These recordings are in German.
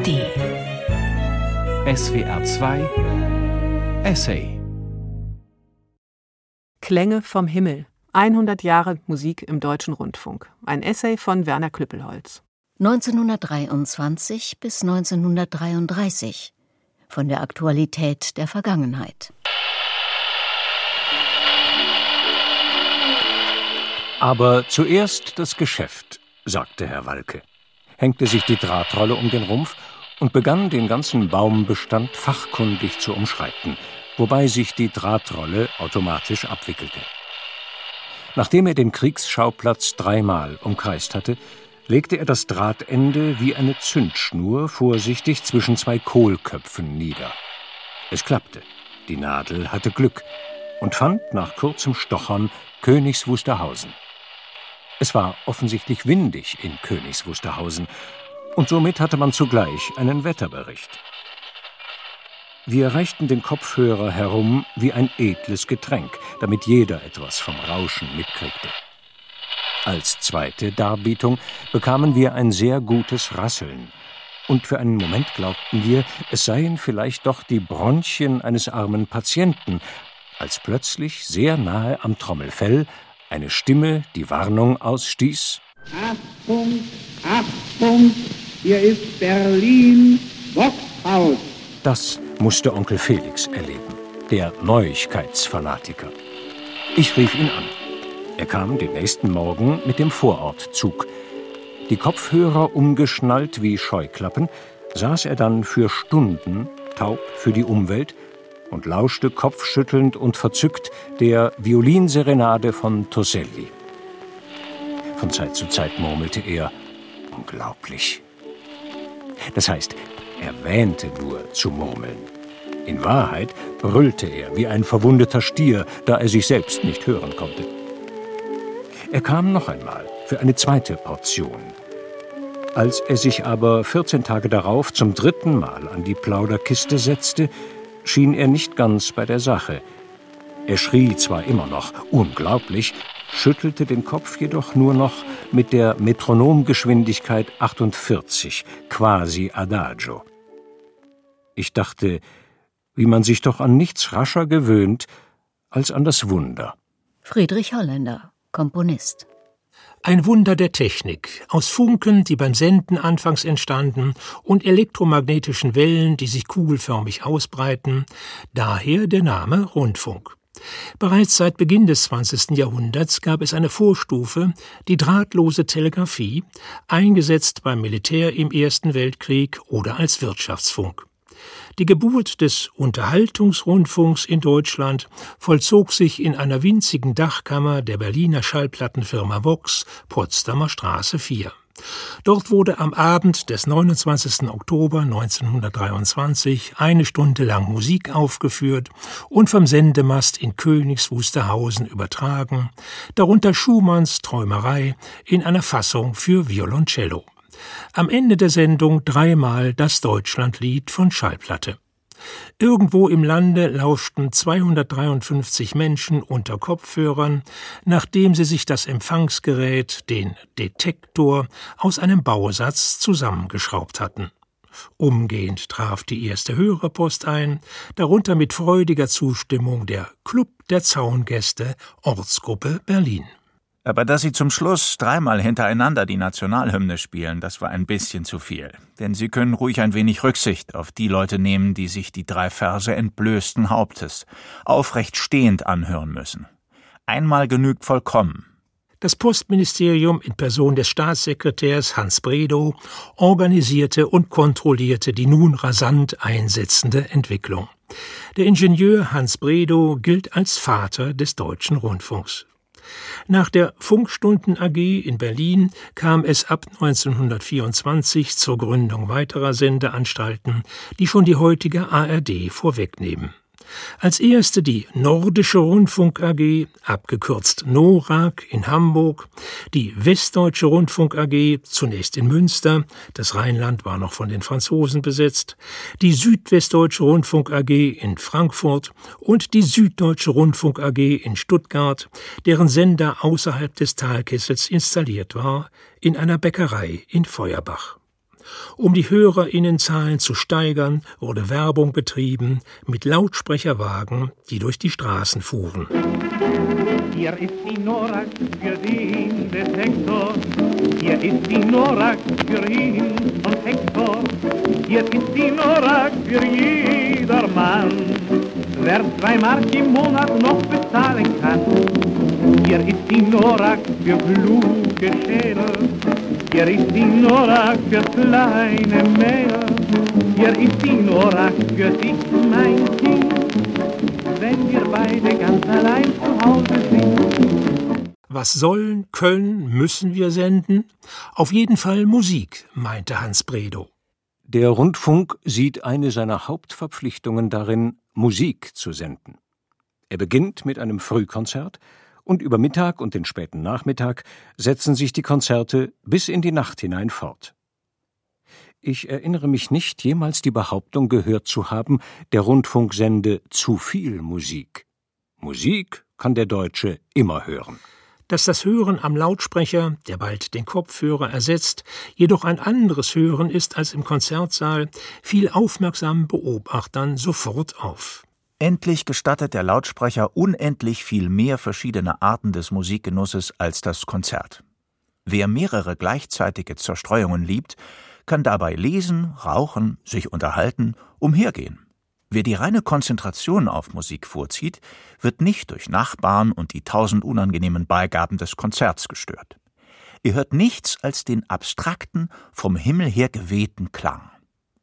ARD SWR 2 Essay Klänge vom Himmel. 100 Jahre Musik im Deutschen Rundfunk. Ein Essay von Werner Klüppelholz. 1923 bis 1933 von der Aktualität der Vergangenheit. Aber zuerst das Geschäft, sagte Herr Walke, hängte sich die Drahtrolle um den Rumpf und begann den ganzen Baumbestand fachkundig zu umschreiten, wobei sich die Drahtrolle automatisch abwickelte. Nachdem er den Kriegsschauplatz dreimal umkreist hatte, legte er das Drahtende wie eine Zündschnur vorsichtig zwischen zwei Kohlköpfen nieder. Es klappte. Die Nadel hatte Glück und fand nach kurzem Stochern Königs Wusterhausen. Es war offensichtlich windig in Königs Wusterhausen, und somit hatte man zugleich einen Wetterbericht. Wir reichten den Kopfhörer herum wie ein edles Getränk, damit jeder etwas vom Rauschen mitkriegte. Als zweite Darbietung bekamen wir ein sehr gutes Rasseln, und für einen Moment glaubten wir, es seien vielleicht doch die Bronchien eines armen Patienten, als plötzlich sehr nahe am Trommelfell eine Stimme die Warnung ausstieß. Achtung, Achtung, hier ist Berlin, Boxhaus. Das musste Onkel Felix erleben, der Neuigkeitsfanatiker. Ich rief ihn an. Er kam den nächsten Morgen mit dem Vorortzug. Die Kopfhörer umgeschnallt wie Scheuklappen, saß er dann für Stunden, taub für die Umwelt, und lauschte kopfschüttelnd und verzückt der Violinserenade von Toselli. Von Zeit zu Zeit murmelte er, unglaublich. Das heißt, er wähnte nur zu murmeln. In Wahrheit brüllte er wie ein verwundeter Stier, da er sich selbst nicht hören konnte. Er kam noch einmal für eine zweite Portion. Als er sich aber 14 Tage darauf zum dritten Mal an die Plauderkiste setzte, schien er nicht ganz bei der Sache. Er schrie zwar immer noch unglaublich, schüttelte den Kopf jedoch nur noch mit der Metronomgeschwindigkeit 48, quasi adagio. Ich dachte, wie man sich doch an nichts rascher gewöhnt als an das Wunder. Friedrich Holländer, Komponist. Ein Wunder der Technik, aus Funken, die beim Senden anfangs entstanden, und elektromagnetischen Wellen, die sich kugelförmig ausbreiten, daher der Name Rundfunk. Bereits seit Beginn des 20. Jahrhunderts gab es eine Vorstufe, die drahtlose Telegrafie, eingesetzt beim Militär im Ersten Weltkrieg oder als Wirtschaftsfunk. Die Geburt des Unterhaltungsrundfunks in Deutschland vollzog sich in einer winzigen Dachkammer der Berliner Schallplattenfirma Vox, Potsdamer Straße 4. Dort wurde am Abend des 29. Oktober 1923 eine Stunde lang Musik aufgeführt und vom Sendemast in Königs Wusterhausen übertragen, darunter Schumanns Träumerei in einer Fassung für Violoncello. Am Ende der Sendung dreimal das Deutschlandlied von Schallplatte. Irgendwo im Lande lauschten 253 Menschen unter Kopfhörern, nachdem sie sich das Empfangsgerät, den Detektor, aus einem Bausatz zusammengeschraubt hatten. Umgehend traf die erste Hörerpost ein, darunter mit freudiger Zustimmung der Club der Zaungäste Ortsgruppe Berlin. Aber dass sie zum Schluss dreimal hintereinander die Nationalhymne spielen, das war ein bisschen zu viel. Denn sie können ruhig ein wenig Rücksicht auf die Leute nehmen, die sich die drei Verse entblößten Hauptes aufrecht stehend anhören müssen. Einmal genügt vollkommen. Das Postministerium in Person des Staatssekretärs Hans Bredow organisierte und kontrollierte die nun rasant einsetzende Entwicklung. Der Ingenieur Hans Bredow gilt als Vater des deutschen Rundfunks. Nach der Funkstunden AG in Berlin kam es ab 1924 zur Gründung weiterer Sendeanstalten, die schon die heutige ARD vorwegnehmen als erste die Nordische Rundfunk AG, abgekürzt NORAG in Hamburg, die Westdeutsche Rundfunk AG, zunächst in Münster, das Rheinland war noch von den Franzosen besetzt, die Südwestdeutsche Rundfunk AG in Frankfurt und die Süddeutsche Rundfunk AG in Stuttgart, deren Sender außerhalb des Talkessels installiert war, in einer Bäckerei in Feuerbach. Um die Hörerinnenzahlen zu steigern, wurde Werbung betrieben mit Lautsprecherwagen, die durch die Straßen fuhren. Hier ist die Norak für den Detektor. Hier ist die Norak für ihn und Hector. Hier ist die Norak für jedermann. Wer zwei Mark im Monat noch bezahlen kann. Hier ist die Norak für kluge Schädel. Hier ist die Norak für kleine Mädel. Hier ist die Norak für dich, mein Kind wenn wir beide ganz allein zu Hause sind. Was sollen, können, müssen wir senden? Auf jeden Fall Musik, meinte Hans Bredow. Der Rundfunk sieht eine seiner Hauptverpflichtungen darin, Musik zu senden. Er beginnt mit einem Frühkonzert und über Mittag und den späten Nachmittag setzen sich die Konzerte bis in die Nacht hinein fort. Ich erinnere mich nicht, jemals die Behauptung gehört zu haben, der Rundfunk sende zu viel Musik. Musik kann der Deutsche immer hören. Dass das Hören am Lautsprecher, der bald den Kopfhörer ersetzt, jedoch ein anderes Hören ist als im Konzertsaal, fiel aufmerksamen Beobachtern sofort auf. Endlich gestattet der Lautsprecher unendlich viel mehr verschiedene Arten des Musikgenusses als das Konzert. Wer mehrere gleichzeitige Zerstreuungen liebt, kann dabei lesen, rauchen, sich unterhalten, umhergehen. Wer die reine Konzentration auf Musik vorzieht, wird nicht durch Nachbarn und die tausend unangenehmen Beigaben des Konzerts gestört. Ihr hört nichts als den abstrakten, vom Himmel her gewehten Klang.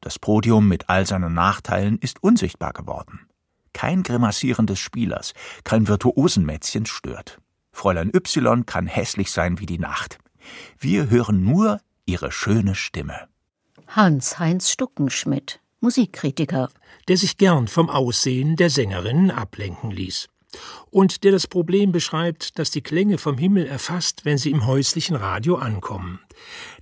Das Podium mit all seinen Nachteilen ist unsichtbar geworden. Kein Grimassieren des Spielers, kein Virtuosenmätzchen stört. Fräulein Y kann hässlich sein wie die Nacht. Wir hören nur ihre schöne Stimme. Hans-Heinz Stuckenschmidt, Musikkritiker. Der sich gern vom Aussehen der Sängerinnen ablenken ließ. Und der das Problem beschreibt, dass die Klänge vom Himmel erfasst, wenn sie im häuslichen Radio ankommen.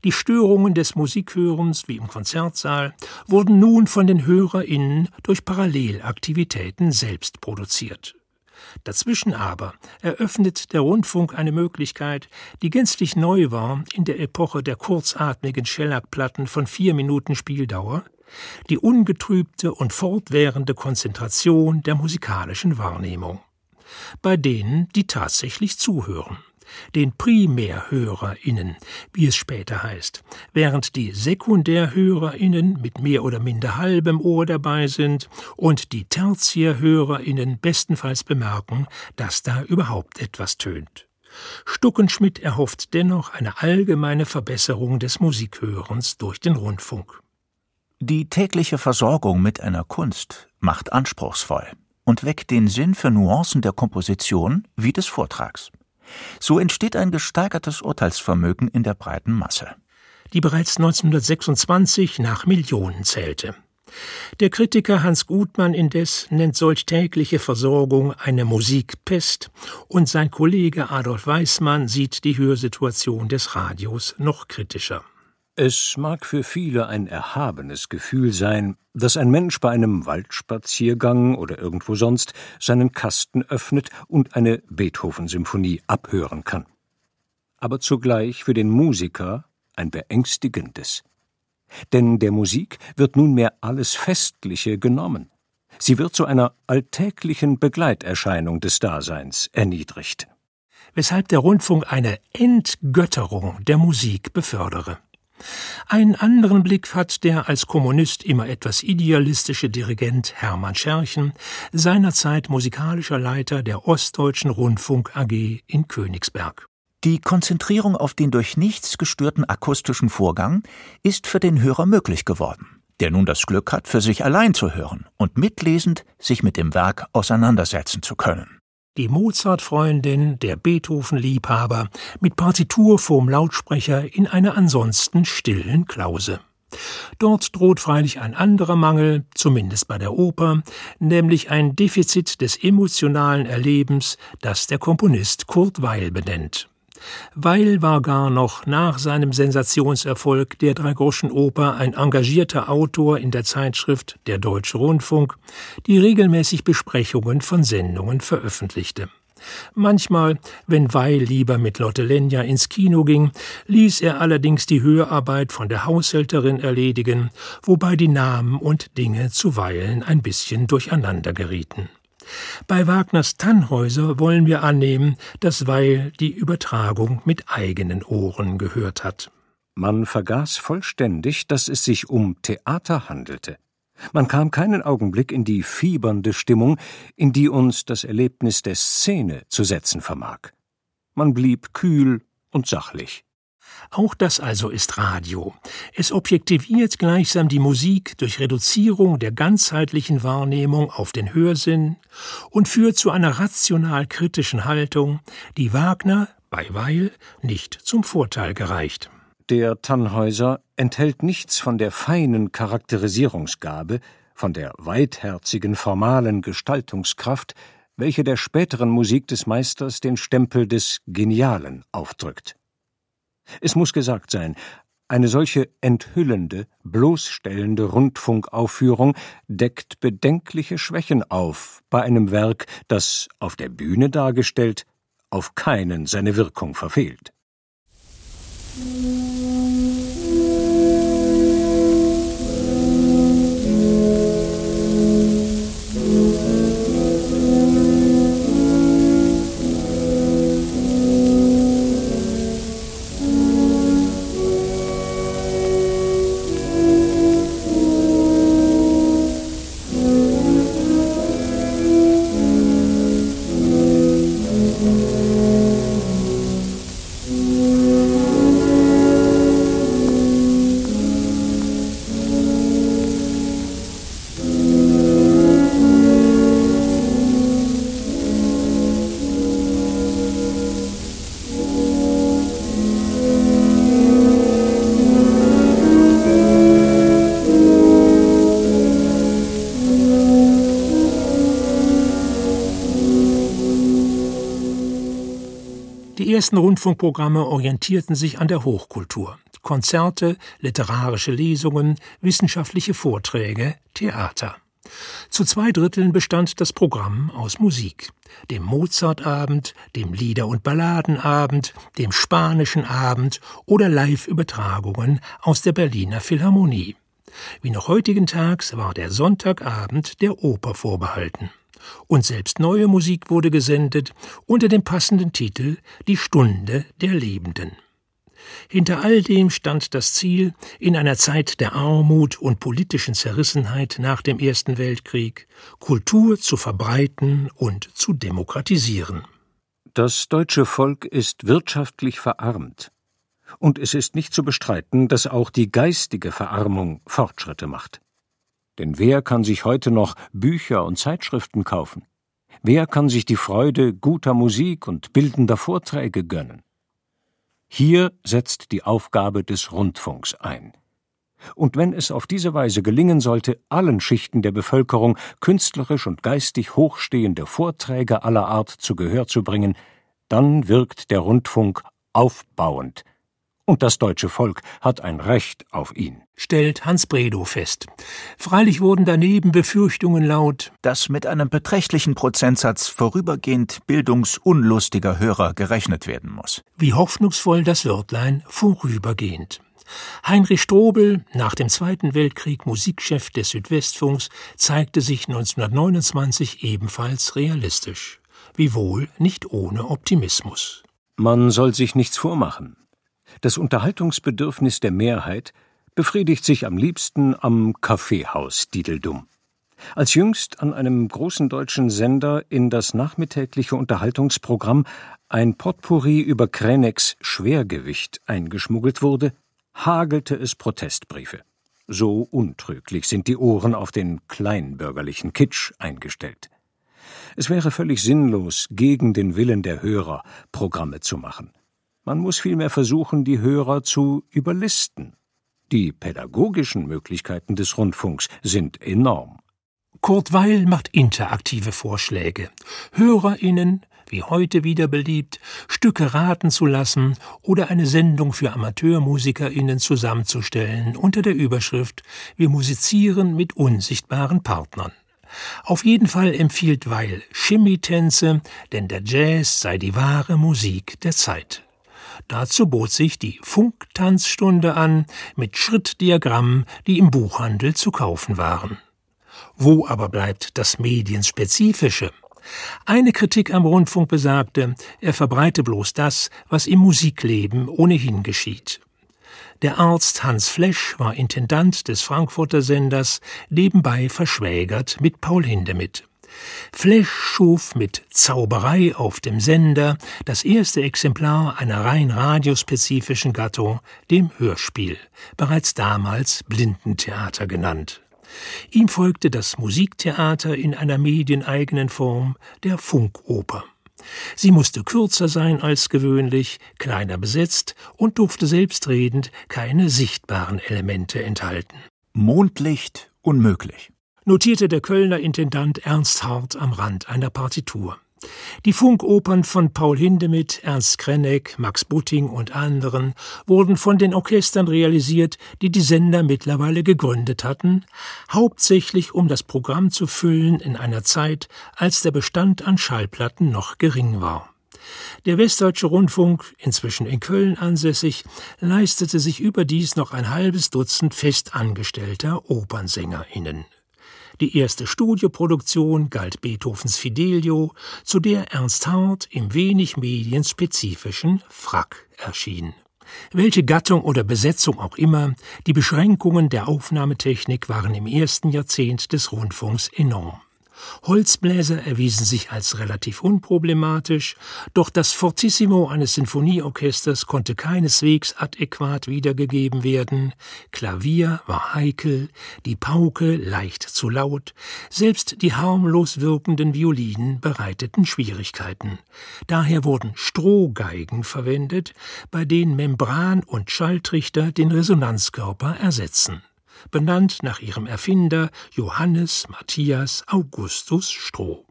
Die Störungen des Musikhörens, wie im Konzertsaal, wurden nun von den HörerInnen durch Parallelaktivitäten selbst produziert. Dazwischen aber eröffnet der Rundfunk eine Möglichkeit, die gänzlich neu war in der Epoche der kurzatmigen Schellackplatten von vier Minuten Spieldauer, die ungetrübte und fortwährende Konzentration der musikalischen Wahrnehmung. Bei denen, die tatsächlich zuhören den PrimärhörerInnen, wie es später heißt, während die SekundärhörerInnen mit mehr oder minder halbem Ohr dabei sind und die TertiärhörerInnen bestenfalls bemerken, dass da überhaupt etwas tönt. Stuckenschmidt erhofft dennoch eine allgemeine Verbesserung des Musikhörens durch den Rundfunk. Die tägliche Versorgung mit einer Kunst macht anspruchsvoll und weckt den Sinn für Nuancen der Komposition wie des Vortrags. So entsteht ein gesteigertes Urteilsvermögen in der breiten Masse. Die bereits 1926 nach Millionen zählte. Der Kritiker Hans Gutmann indes nennt solch tägliche Versorgung eine Musikpest und sein Kollege Adolf Weismann sieht die Hörsituation des Radios noch kritischer. Es mag für viele ein erhabenes Gefühl sein, dass ein Mensch bei einem Waldspaziergang oder irgendwo sonst seinen Kasten öffnet und eine Beethoven-Symphonie abhören kann. Aber zugleich für den Musiker ein beängstigendes. Denn der Musik wird nunmehr alles Festliche genommen. Sie wird zu einer alltäglichen Begleiterscheinung des Daseins erniedrigt. Weshalb der Rundfunk eine Entgötterung der Musik befördere. Einen anderen Blick hat der als Kommunist immer etwas idealistische Dirigent Hermann Scherchen, seinerzeit musikalischer Leiter der Ostdeutschen Rundfunk AG in Königsberg. Die Konzentrierung auf den durch nichts gestörten akustischen Vorgang ist für den Hörer möglich geworden, der nun das Glück hat, für sich allein zu hören und mitlesend sich mit dem Werk auseinandersetzen zu können die Mozart-Freundin, der Beethoven-Liebhaber, mit Partitur vorm Lautsprecher in einer ansonsten stillen Klause. Dort droht freilich ein anderer Mangel, zumindest bei der Oper, nämlich ein Defizit des emotionalen Erlebens, das der Komponist Kurt Weil benennt. Weil war gar noch nach seinem Sensationserfolg der Dreigroschenoper ein engagierter Autor in der Zeitschrift Der Deutsche Rundfunk, die regelmäßig Besprechungen von Sendungen veröffentlichte. Manchmal, wenn Weil lieber mit Lotte Lenja ins Kino ging, ließ er allerdings die Hörarbeit von der Haushälterin erledigen, wobei die Namen und Dinge zuweilen ein bisschen durcheinander gerieten. Bei Wagners Tannhäuser wollen wir annehmen, dass Weil die Übertragung mit eigenen Ohren gehört hat. Man vergaß vollständig, dass es sich um Theater handelte. Man kam keinen Augenblick in die fiebernde Stimmung, in die uns das Erlebnis der Szene zu setzen vermag. Man blieb kühl und sachlich. Auch das also ist Radio. Es objektiviert gleichsam die Musik durch Reduzierung der ganzheitlichen Wahrnehmung auf den Hörsinn und führt zu einer rational kritischen Haltung, die Wagner bei Weil nicht zum Vorteil gereicht. Der Tannhäuser enthält nichts von der feinen Charakterisierungsgabe, von der weitherzigen formalen Gestaltungskraft, welche der späteren Musik des Meisters den Stempel des Genialen aufdrückt. Es muss gesagt sein, eine solche enthüllende, bloßstellende Rundfunkaufführung deckt bedenkliche Schwächen auf bei einem Werk, das, auf der Bühne dargestellt, auf keinen seine Wirkung verfehlt. Ersten Rundfunkprogramme orientierten sich an der Hochkultur. Konzerte, literarische Lesungen, wissenschaftliche Vorträge, Theater. Zu zwei Dritteln bestand das Programm aus Musik. Dem Mozartabend, dem Lieder- und Balladenabend, dem Spanischen Abend oder Live-Übertragungen aus der Berliner Philharmonie. Wie noch heutigen Tags war der Sonntagabend der Oper vorbehalten und selbst neue Musik wurde gesendet unter dem passenden Titel Die Stunde der Lebenden. Hinter all dem stand das Ziel, in einer Zeit der Armut und politischen Zerrissenheit nach dem Ersten Weltkrieg Kultur zu verbreiten und zu demokratisieren. Das deutsche Volk ist wirtschaftlich verarmt. Und es ist nicht zu bestreiten, dass auch die geistige Verarmung Fortschritte macht. Denn wer kann sich heute noch Bücher und Zeitschriften kaufen? Wer kann sich die Freude guter Musik und bildender Vorträge gönnen? Hier setzt die Aufgabe des Rundfunks ein. Und wenn es auf diese Weise gelingen sollte, allen Schichten der Bevölkerung künstlerisch und geistig hochstehende Vorträge aller Art zu Gehör zu bringen, dann wirkt der Rundfunk aufbauend, und das deutsche Volk hat ein Recht auf ihn. Stellt Hans Bredow fest. Freilich wurden daneben Befürchtungen laut, dass mit einem beträchtlichen Prozentsatz vorübergehend bildungsunlustiger Hörer gerechnet werden muss. Wie hoffnungsvoll das Wörtlein vorübergehend. Heinrich Strobel, nach dem Zweiten Weltkrieg Musikchef des Südwestfunks, zeigte sich 1929 ebenfalls realistisch. Wiewohl nicht ohne Optimismus. Man soll sich nichts vormachen. Das Unterhaltungsbedürfnis der Mehrheit befriedigt sich am liebsten am Kaffeehaus Diedeldum. Als jüngst an einem großen deutschen Sender in das nachmittägliche Unterhaltungsprogramm ein Potpourri über Krenecks Schwergewicht eingeschmuggelt wurde, hagelte es Protestbriefe. So untrüglich sind die Ohren auf den kleinbürgerlichen Kitsch eingestellt. Es wäre völlig sinnlos, gegen den Willen der Hörer Programme zu machen. Man muss vielmehr versuchen, die Hörer zu überlisten. Die pädagogischen Möglichkeiten des Rundfunks sind enorm. Kurt Weil macht interaktive Vorschläge. HörerInnen, wie heute wieder beliebt, Stücke raten zu lassen oder eine Sendung für AmateurmusikerInnen zusammenzustellen unter der Überschrift Wir musizieren mit unsichtbaren Partnern. Auf jeden Fall empfiehlt Weil Chemietänze, denn der Jazz sei die wahre Musik der Zeit. Dazu bot sich die Funktanzstunde an mit Schrittdiagrammen, die im Buchhandel zu kaufen waren. Wo aber bleibt das Medienspezifische? Eine Kritik am Rundfunk besagte, er verbreite bloß das, was im Musikleben ohnehin geschieht. Der Arzt Hans Flesch war Intendant des Frankfurter Senders, nebenbei verschwägert mit Paul Hindemith. Flesch schuf mit Zauberei auf dem Sender das erste Exemplar einer rein radiospezifischen Gattung, dem Hörspiel, bereits damals Blindentheater genannt. Ihm folgte das Musiktheater in einer medieneigenen Form, der Funkoper. Sie musste kürzer sein als gewöhnlich, kleiner besetzt und durfte selbstredend keine sichtbaren Elemente enthalten. Mondlicht unmöglich, notierte der Kölner Intendant Ernst Hart am Rand einer Partitur. Die Funkopern von Paul Hindemith, Ernst Krenneck, Max Butting und anderen wurden von den Orchestern realisiert, die die Sender mittlerweile gegründet hatten, hauptsächlich um das Programm zu füllen in einer Zeit, als der Bestand an Schallplatten noch gering war. Der Westdeutsche Rundfunk, inzwischen in Köln ansässig, leistete sich überdies noch ein halbes Dutzend festangestellter Opernsänger*innen. Die erste Studioproduktion galt Beethovens Fidelio, zu der Ernst Hart im wenig medienspezifischen Frack erschien. Welche Gattung oder Besetzung auch immer, die Beschränkungen der Aufnahmetechnik waren im ersten Jahrzehnt des Rundfunks enorm. Holzbläser erwiesen sich als relativ unproblematisch, doch das Fortissimo eines Sinfonieorchesters konnte keineswegs adäquat wiedergegeben werden, Klavier war heikel, die Pauke leicht zu laut, selbst die harmlos wirkenden Violinen bereiteten Schwierigkeiten. Daher wurden Strohgeigen verwendet, bei denen Membran und Schalltrichter den Resonanzkörper ersetzen benannt nach ihrem Erfinder Johannes Matthias Augustus Stroh.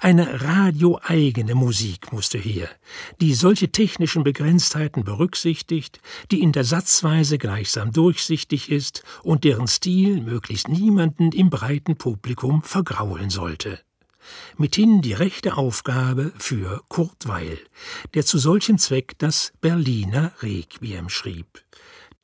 Eine radioeigene Musik musste her, die solche technischen Begrenztheiten berücksichtigt, die in der Satzweise gleichsam durchsichtig ist und deren Stil möglichst niemanden im breiten Publikum vergraulen sollte. Mithin die rechte Aufgabe für Kurt Weil, der zu solchem Zweck das Berliner Requiem schrieb.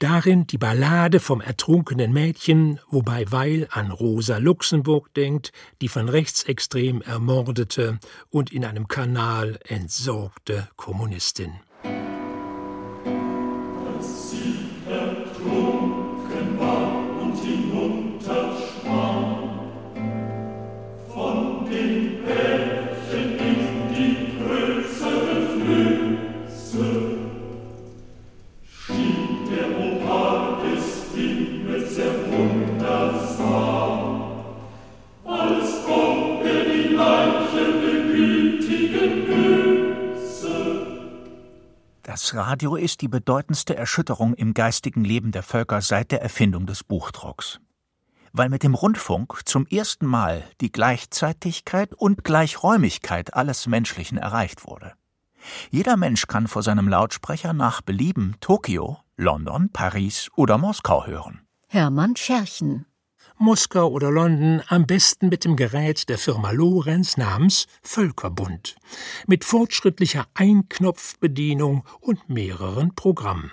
Darin die Ballade vom ertrunkenen Mädchen, wobei Weil an Rosa Luxemburg denkt, die von Rechtsextrem ermordete und in einem Kanal entsorgte Kommunistin. Radio ist die bedeutendste Erschütterung im geistigen Leben der Völker seit der Erfindung des Buchdrucks. Weil mit dem Rundfunk zum ersten Mal die Gleichzeitigkeit und Gleichräumigkeit alles Menschlichen erreicht wurde. Jeder Mensch kann vor seinem Lautsprecher nach Belieben Tokio, London, Paris oder Moskau hören. Hermann Scherchen Moskau oder London am besten mit dem Gerät der Firma Lorenz namens Völkerbund, mit fortschrittlicher Einknopfbedienung und mehreren Programmen.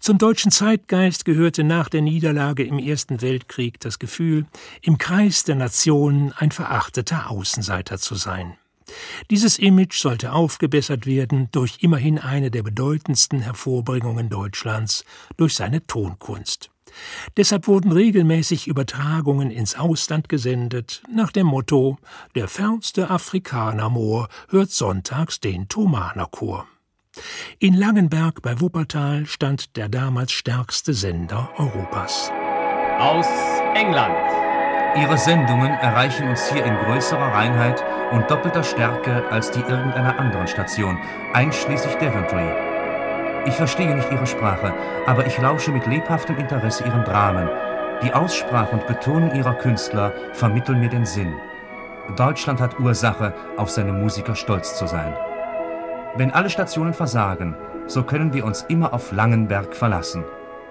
Zum deutschen Zeitgeist gehörte nach der Niederlage im Ersten Weltkrieg das Gefühl, im Kreis der Nationen ein verachteter Außenseiter zu sein. Dieses Image sollte aufgebessert werden durch immerhin eine der bedeutendsten Hervorbringungen Deutschlands, durch seine Tonkunst. Deshalb wurden regelmäßig Übertragungen ins Ausland gesendet, nach dem Motto Der fernste Afrikanermoor hört sonntags den Thomanerchor. In Langenberg bei Wuppertal stand der damals stärkste Sender Europas. Aus England. Ihre Sendungen erreichen uns hier in größerer Reinheit und doppelter Stärke als die irgendeiner anderen Station, einschließlich Daventry. Ich verstehe nicht Ihre Sprache, aber ich lausche mit lebhaftem Interesse Ihren Dramen. Die Aussprache und Betonung Ihrer Künstler vermitteln mir den Sinn. Deutschland hat Ursache, auf seine Musiker stolz zu sein. Wenn alle Stationen versagen, so können wir uns immer auf Langenberg verlassen.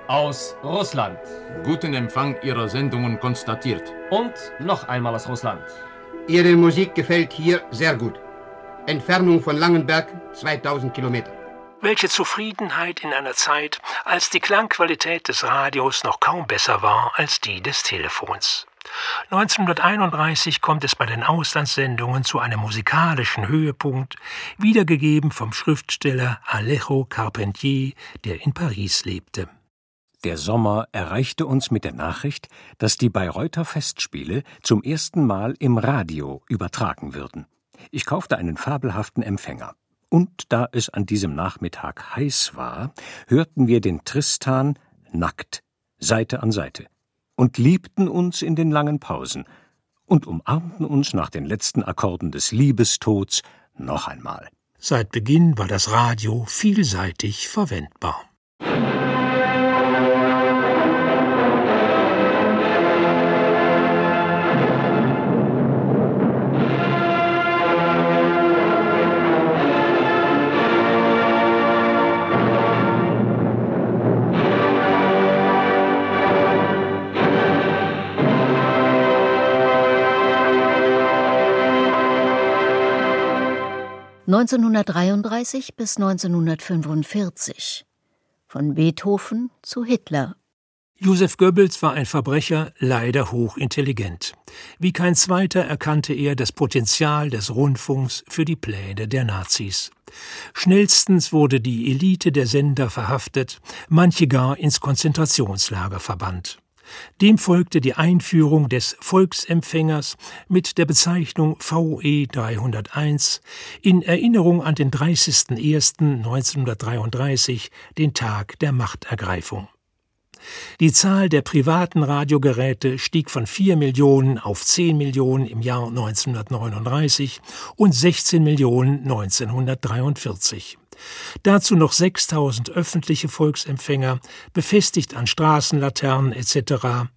Aus Russland. Guten Empfang Ihrer Sendungen konstatiert. Und noch einmal aus Russland. Ihre Musik gefällt hier sehr gut. Entfernung von Langenberg 2000 Kilometer. Welche Zufriedenheit in einer Zeit, als die Klangqualität des Radios noch kaum besser war als die des Telefons. 1931 kommt es bei den Auslandssendungen zu einem musikalischen Höhepunkt, wiedergegeben vom Schriftsteller Alejo Carpentier, der in Paris lebte. Der Sommer erreichte uns mit der Nachricht, dass die Bayreuther Festspiele zum ersten Mal im Radio übertragen würden. Ich kaufte einen fabelhaften Empfänger. Und da es an diesem Nachmittag heiß war, hörten wir den Tristan nackt, Seite an Seite, und liebten uns in den langen Pausen und umarmten uns nach den letzten Akkorden des Liebestods noch einmal. Seit Beginn war das Radio vielseitig verwendbar. 1933 bis 1945 von Beethoven zu Hitler. Josef Goebbels war ein Verbrecher, leider hochintelligent. Wie kein zweiter erkannte er das Potenzial des Rundfunks für die Pläne der Nazis. Schnellstens wurde die Elite der Sender verhaftet, manche gar ins Konzentrationslager verbannt. Dem folgte die Einführung des Volksempfängers mit der Bezeichnung VE 301 in Erinnerung an den 30.01.1933, den Tag der Machtergreifung. Die Zahl der privaten Radiogeräte stieg von 4 Millionen auf 10 Millionen im Jahr 1939 und 16 Millionen 1943. Dazu noch 6000 öffentliche Volksempfänger, befestigt an Straßenlaternen etc.,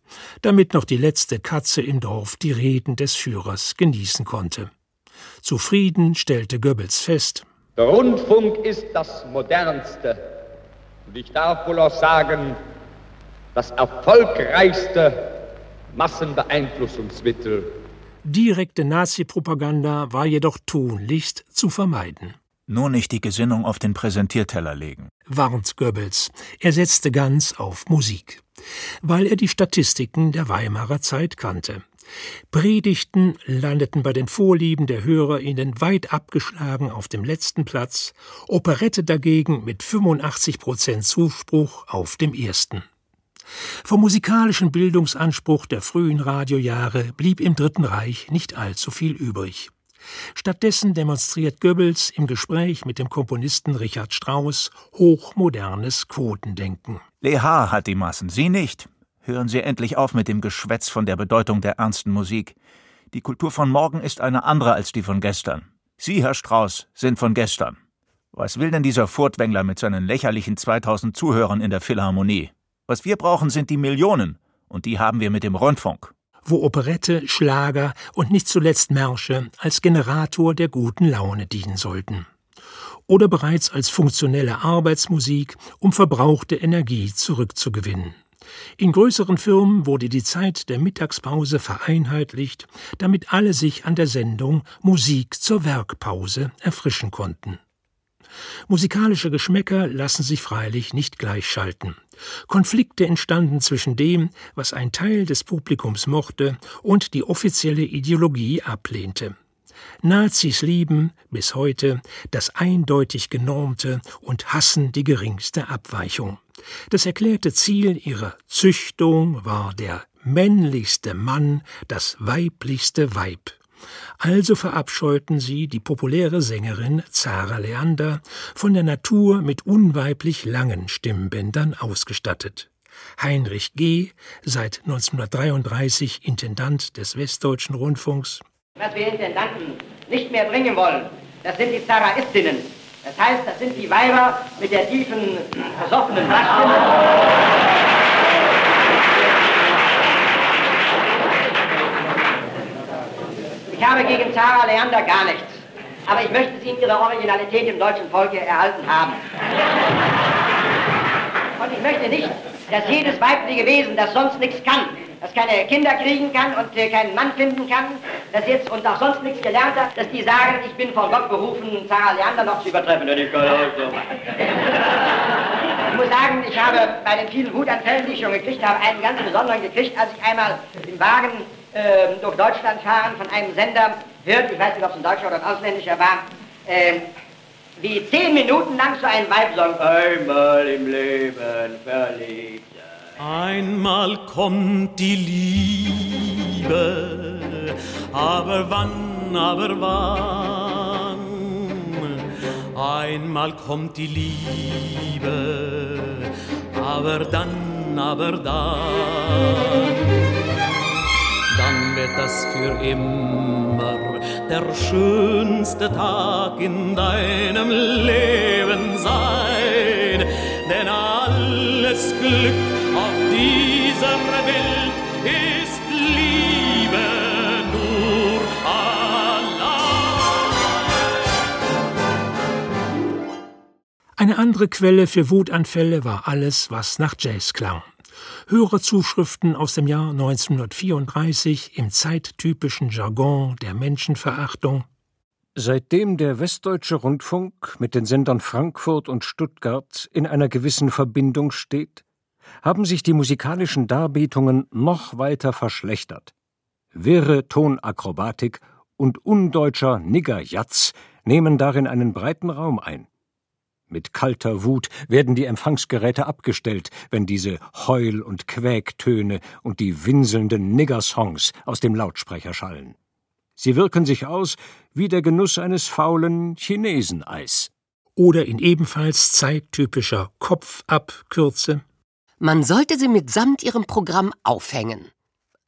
damit noch die letzte Katze im Dorf die Reden des Führers genießen konnte. Zufrieden stellte Goebbels fest, der Rundfunk ist das modernste und ich darf wohl auch sagen, das erfolgreichste Massenbeeinflussungsmittel. Direkte Nazi-Propaganda war jedoch tunlichst zu vermeiden. Nur nicht die Gesinnung auf den Präsentierteller legen. Warnt Goebbels. Er setzte ganz auf Musik. Weil er die Statistiken der Weimarer Zeit kannte. Predigten landeten bei den Vorlieben der HörerInnen weit abgeschlagen auf dem letzten Platz, Operette dagegen mit 85 Prozent Zuspruch auf dem ersten. Vom musikalischen Bildungsanspruch der frühen Radiojahre blieb im Dritten Reich nicht allzu viel übrig. Stattdessen demonstriert Goebbels im Gespräch mit dem Komponisten Richard Strauss hochmodernes Quotendenken. Leha hat die Massen, Sie nicht. Hören Sie endlich auf mit dem Geschwätz von der Bedeutung der ernsten Musik. Die Kultur von morgen ist eine andere als die von gestern. Sie, Herr Strauss, sind von gestern. Was will denn dieser Furtwängler mit seinen lächerlichen 2000 Zuhörern in der Philharmonie? Was wir brauchen, sind die Millionen. Und die haben wir mit dem Rundfunk wo Operette, Schlager und nicht zuletzt Märsche als Generator der guten Laune dienen sollten. Oder bereits als funktionelle Arbeitsmusik, um verbrauchte Energie zurückzugewinnen. In größeren Firmen wurde die Zeit der Mittagspause vereinheitlicht, damit alle sich an der Sendung Musik zur Werkpause erfrischen konnten. Musikalische Geschmäcker lassen sich freilich nicht gleichschalten. Konflikte entstanden zwischen dem, was ein Teil des Publikums mochte und die offizielle Ideologie ablehnte. Nazis lieben bis heute das eindeutig Genormte und hassen die geringste Abweichung. Das erklärte Ziel ihrer Züchtung war der männlichste Mann, das weiblichste Weib. Also verabscheuten sie die populäre Sängerin Zara Leander, von der Natur mit unweiblich langen Stimmbändern ausgestattet. Heinrich G., seit 1933 Intendant des Westdeutschen Rundfunks. Was wir Intendanten nicht mehr bringen wollen, das sind die Zaraistinnen. Das heißt, das sind die Weiber mit der tiefen, versoffenen Bassstimme. Ich habe gegen Zara Leander gar nichts. Aber ich möchte sie in ihrer Originalität im deutschen Volke erhalten haben. Und ich möchte nicht dass jedes weibliche Wesen, das sonst nichts kann, das keine Kinder kriegen kann und äh, keinen Mann finden kann, das jetzt und auch sonst nichts gelernt hat, dass die sagen, ich bin von Gott berufen, Sarah Leander noch zu übertreffen. Und ich, ich muss sagen, ich habe bei den vielen Wutanfällen, die ich schon gekriegt habe, einen ganz besonderen gekriegt, als ich einmal im Wagen äh, durch Deutschland fahren von einem Sender hört, ich weiß nicht, ob es ein deutscher oder ein ausländischer war, äh, wie zehn Minuten lang so ein Weib sagt, einmal im Leben verliebt Einmal kommt die Liebe, aber wann, aber wann? Einmal kommt die Liebe, aber dann, aber dann. Wird das für immer der schönste Tag in deinem Leben sein, denn alles Glück auf dieser Welt ist Liebe nur allein. Eine andere Quelle für Wutanfälle war alles, was nach Jazz klang. Hörerzuschriften aus dem Jahr 1934 im zeittypischen Jargon der Menschenverachtung. Seitdem der Westdeutsche Rundfunk mit den Sendern Frankfurt und Stuttgart in einer gewissen Verbindung steht, haben sich die musikalischen Darbietungen noch weiter verschlechtert. Wirre Tonakrobatik und undeutscher Niggerjatz nehmen darin einen breiten Raum ein. Mit kalter Wut werden die Empfangsgeräte abgestellt, wenn diese Heul- und Quäktöne und die winselnden Niggersongs aus dem Lautsprecher schallen. Sie wirken sich aus wie der Genuss eines faulen Chineseneis. Oder in ebenfalls zeittypischer Kopfabkürze man sollte sie mitsamt ihrem Programm aufhängen.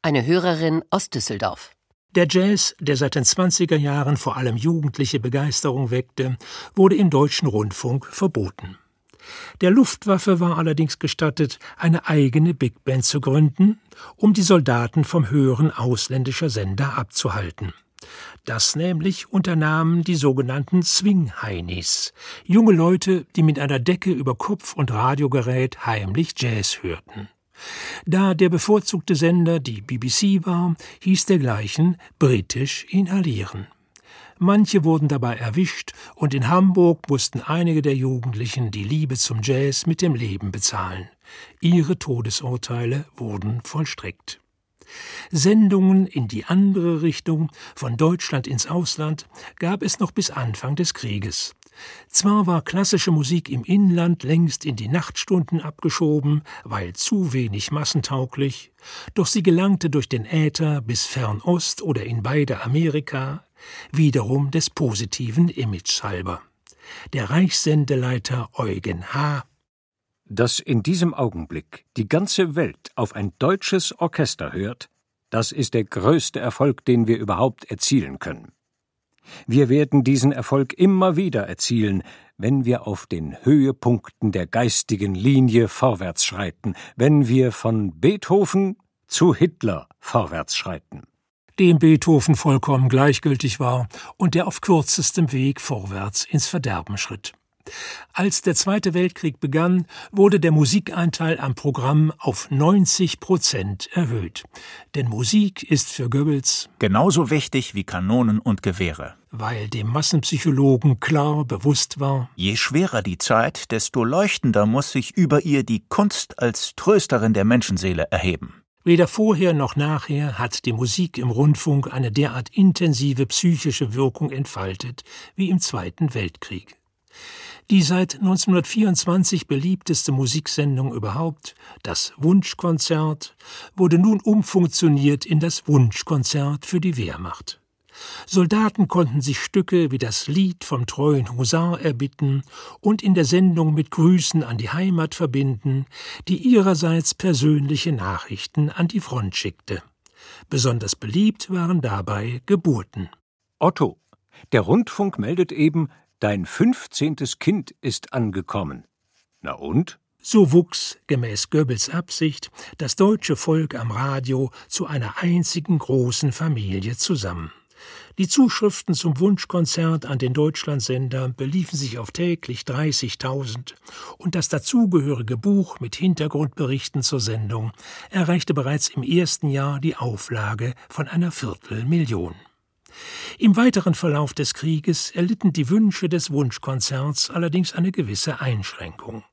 Eine Hörerin aus Düsseldorf. Der Jazz, der seit den 20er Jahren vor allem jugendliche Begeisterung weckte, wurde im deutschen Rundfunk verboten. Der Luftwaffe war allerdings gestattet, eine eigene Big Band zu gründen, um die Soldaten vom Hören ausländischer Sender abzuhalten. Das nämlich unternahmen die sogenannten Swing-Heinis, junge Leute, die mit einer Decke über Kopf und Radiogerät heimlich Jazz hörten. Da der bevorzugte Sender die BBC war, hieß dergleichen britisch inhalieren. Manche wurden dabei erwischt, und in Hamburg mussten einige der Jugendlichen die Liebe zum Jazz mit dem Leben bezahlen. Ihre Todesurteile wurden vollstreckt. Sendungen in die andere Richtung, von Deutschland ins Ausland, gab es noch bis Anfang des Krieges. Zwar war klassische Musik im Inland längst in die Nachtstunden abgeschoben, weil zu wenig massentauglich, doch sie gelangte durch den Äther bis Fernost oder in beide Amerika, wiederum des positiven Image halber. Der Reichssendeleiter Eugen H. Dass in diesem Augenblick die ganze Welt auf ein deutsches Orchester hört, das ist der größte Erfolg, den wir überhaupt erzielen können. Wir werden diesen Erfolg immer wieder erzielen, wenn wir auf den Höhepunkten der geistigen Linie vorwärts schreiten, wenn wir von Beethoven zu Hitler vorwärts schreiten. Dem Beethoven vollkommen gleichgültig war und der auf kürzestem Weg vorwärts ins Verderben schritt. Als der Zweite Weltkrieg begann, wurde der Musikeinteil am Programm auf 90 Prozent erhöht. Denn Musik ist für Goebbels genauso wichtig wie Kanonen und Gewehre. Weil dem Massenpsychologen klar bewusst war, je schwerer die Zeit, desto leuchtender muss sich über ihr die Kunst als Trösterin der Menschenseele erheben. Weder vorher noch nachher hat die Musik im Rundfunk eine derart intensive psychische Wirkung entfaltet wie im Zweiten Weltkrieg. Die seit 1924 beliebteste Musiksendung überhaupt, das Wunschkonzert, wurde nun umfunktioniert in das Wunschkonzert für die Wehrmacht. Soldaten konnten sich Stücke wie das Lied vom treuen Husar erbitten und in der Sendung mit Grüßen an die Heimat verbinden, die ihrerseits persönliche Nachrichten an die Front schickte. Besonders beliebt waren dabei Geburten. Otto, der Rundfunk meldet eben, Dein fünfzehntes Kind ist angekommen. Na und? So wuchs, gemäß Goebbels Absicht, das deutsche Volk am Radio zu einer einzigen großen Familie zusammen. Die Zuschriften zum Wunschkonzert an den Deutschlandsender beliefen sich auf täglich 30.000 und das dazugehörige Buch mit Hintergrundberichten zur Sendung erreichte bereits im ersten Jahr die Auflage von einer Viertelmillion. Im weiteren Verlauf des Krieges erlitten die Wünsche des Wunschkonzerts allerdings eine gewisse Einschränkung.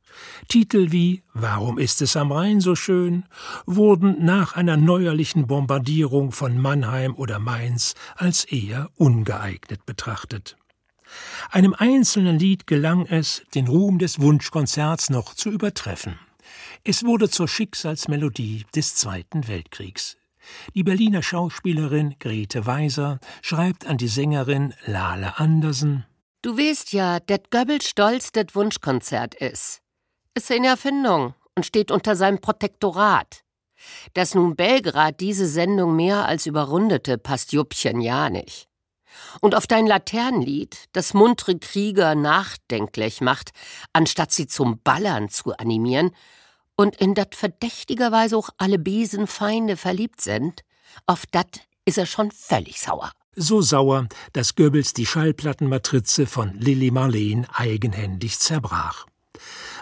Titel wie Warum ist es am Rhein so schön wurden nach einer neuerlichen Bombardierung von Mannheim oder Mainz als eher ungeeignet betrachtet. Einem einzelnen Lied gelang es, den Ruhm des Wunschkonzerts noch zu übertreffen. Es wurde zur Schicksalsmelodie des Zweiten Weltkriegs. Die Berliner Schauspielerin Grete Weiser schreibt an die Sängerin Lale Andersen Du weißt ja, dat Göbbel stolz dat Wunschkonzert is ist eine Erfindung und steht unter seinem Protektorat. Dass nun Belgrad diese Sendung mehr als überrundete, passt Juppchen ja nicht. Und auf dein Laternenlied, das muntere Krieger nachdenklich macht, anstatt sie zum Ballern zu animieren, und in dat verdächtigerweise auch alle Besenfeinde verliebt sind, auf dat ist er schon völlig sauer. So sauer, dass Goebbels die Schallplattenmatrize von Lilly Marleen eigenhändig zerbrach.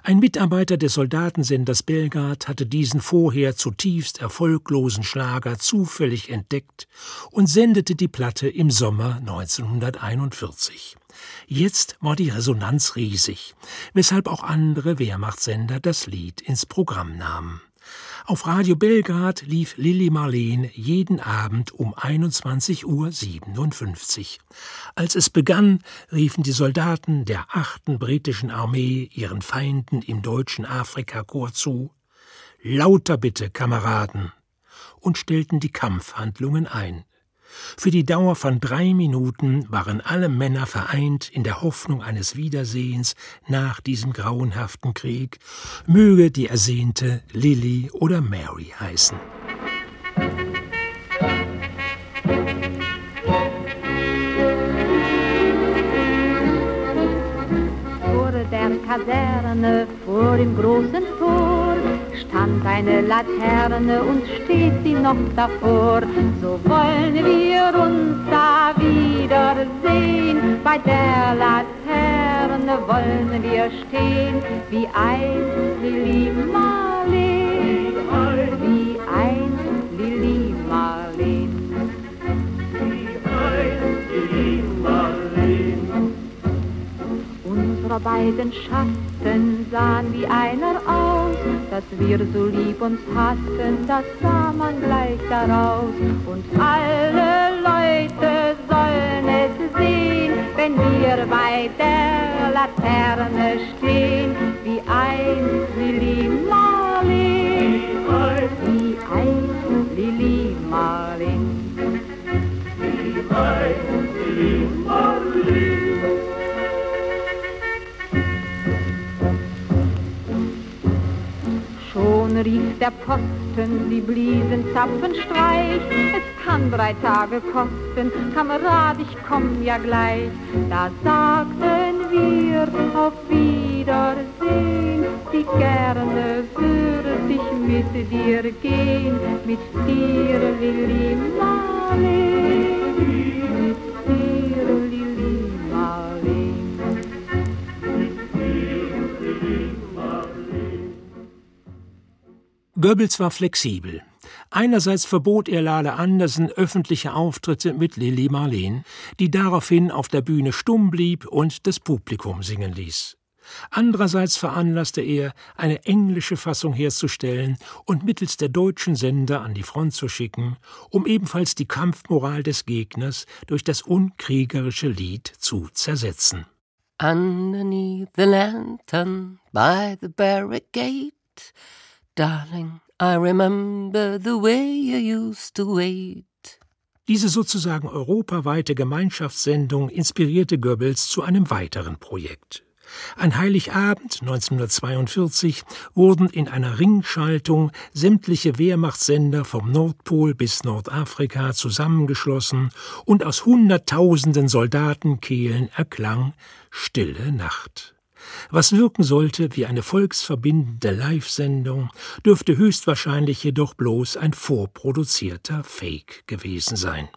Ein Mitarbeiter des Soldatensenders Belgrad hatte diesen vorher zutiefst erfolglosen Schlager zufällig entdeckt und sendete die Platte im Sommer 1941. Jetzt war die Resonanz riesig, weshalb auch andere Wehrmachtssender das Lied ins Programm nahmen. Auf Radio Belgrad lief Lilly Marleen jeden Abend um 21.57 Uhr. Als es begann, riefen die Soldaten der achten britischen Armee ihren Feinden im deutschen Afrikakorps zu Lauter bitte, Kameraden, und stellten die Kampfhandlungen ein. Für die Dauer von drei Minuten waren alle Männer vereint in der Hoffnung eines Wiedersehens nach diesem grauenhaften Krieg, möge die ersehnte Lily oder Mary heißen. Kaserne, vor dem großen Tor, stand eine Laterne und steht sie noch davor. So wollen wir uns da wiedersehen. Bei der Laterne wollen wir stehen, wie einst Lili Marleen, wie einst Lili Marleen. Unsere beiden Schatten sahen wie einer aus, dass wir so lieb uns hassten, das sah man gleich daraus. Und alle Leute sollen es sehen, wenn wir bei der Laterne stehen, wie einst Lili Marleen, wie einst Lili Marleen. Wie einst Lili Marleen. Schon rief der Posten, sie bliesen Zapfenstreich. Es kann drei Tage kosten, Kamerad, ich komm ja gleich. Da sagten wir auf Wiedersehen, die gerne würde ich mit dir gehen, mit dir, Lili Marleen, mit Goebbels war flexibel. Einerseits verbot er Lale Andersen öffentliche Auftritte mit Lilly Marleen, die daraufhin auf der Bühne stumm blieb und das Publikum singen ließ. Andererseits veranlasste er, eine englische Fassung herzustellen und mittels der deutschen Sender an die Front zu schicken, um ebenfalls die Kampfmoral des Gegners durch das unkriegerische Lied zu zersetzen. Underneath the lantern by the barricade Darling, I remember the way you used to wait. Diese sozusagen europaweite Gemeinschaftssendung inspirierte Goebbels zu einem weiteren Projekt. An Heiligabend 1942 wurden in einer Ringschaltung sämtliche Wehrmachtssender vom Nordpol bis Nordafrika zusammengeschlossen und aus Hunderttausenden Soldatenkehlen erklang Stille Nacht. Was wirken sollte wie eine volksverbindende Live-Sendung, dürfte höchstwahrscheinlich jedoch bloß ein vorproduzierter Fake gewesen sein.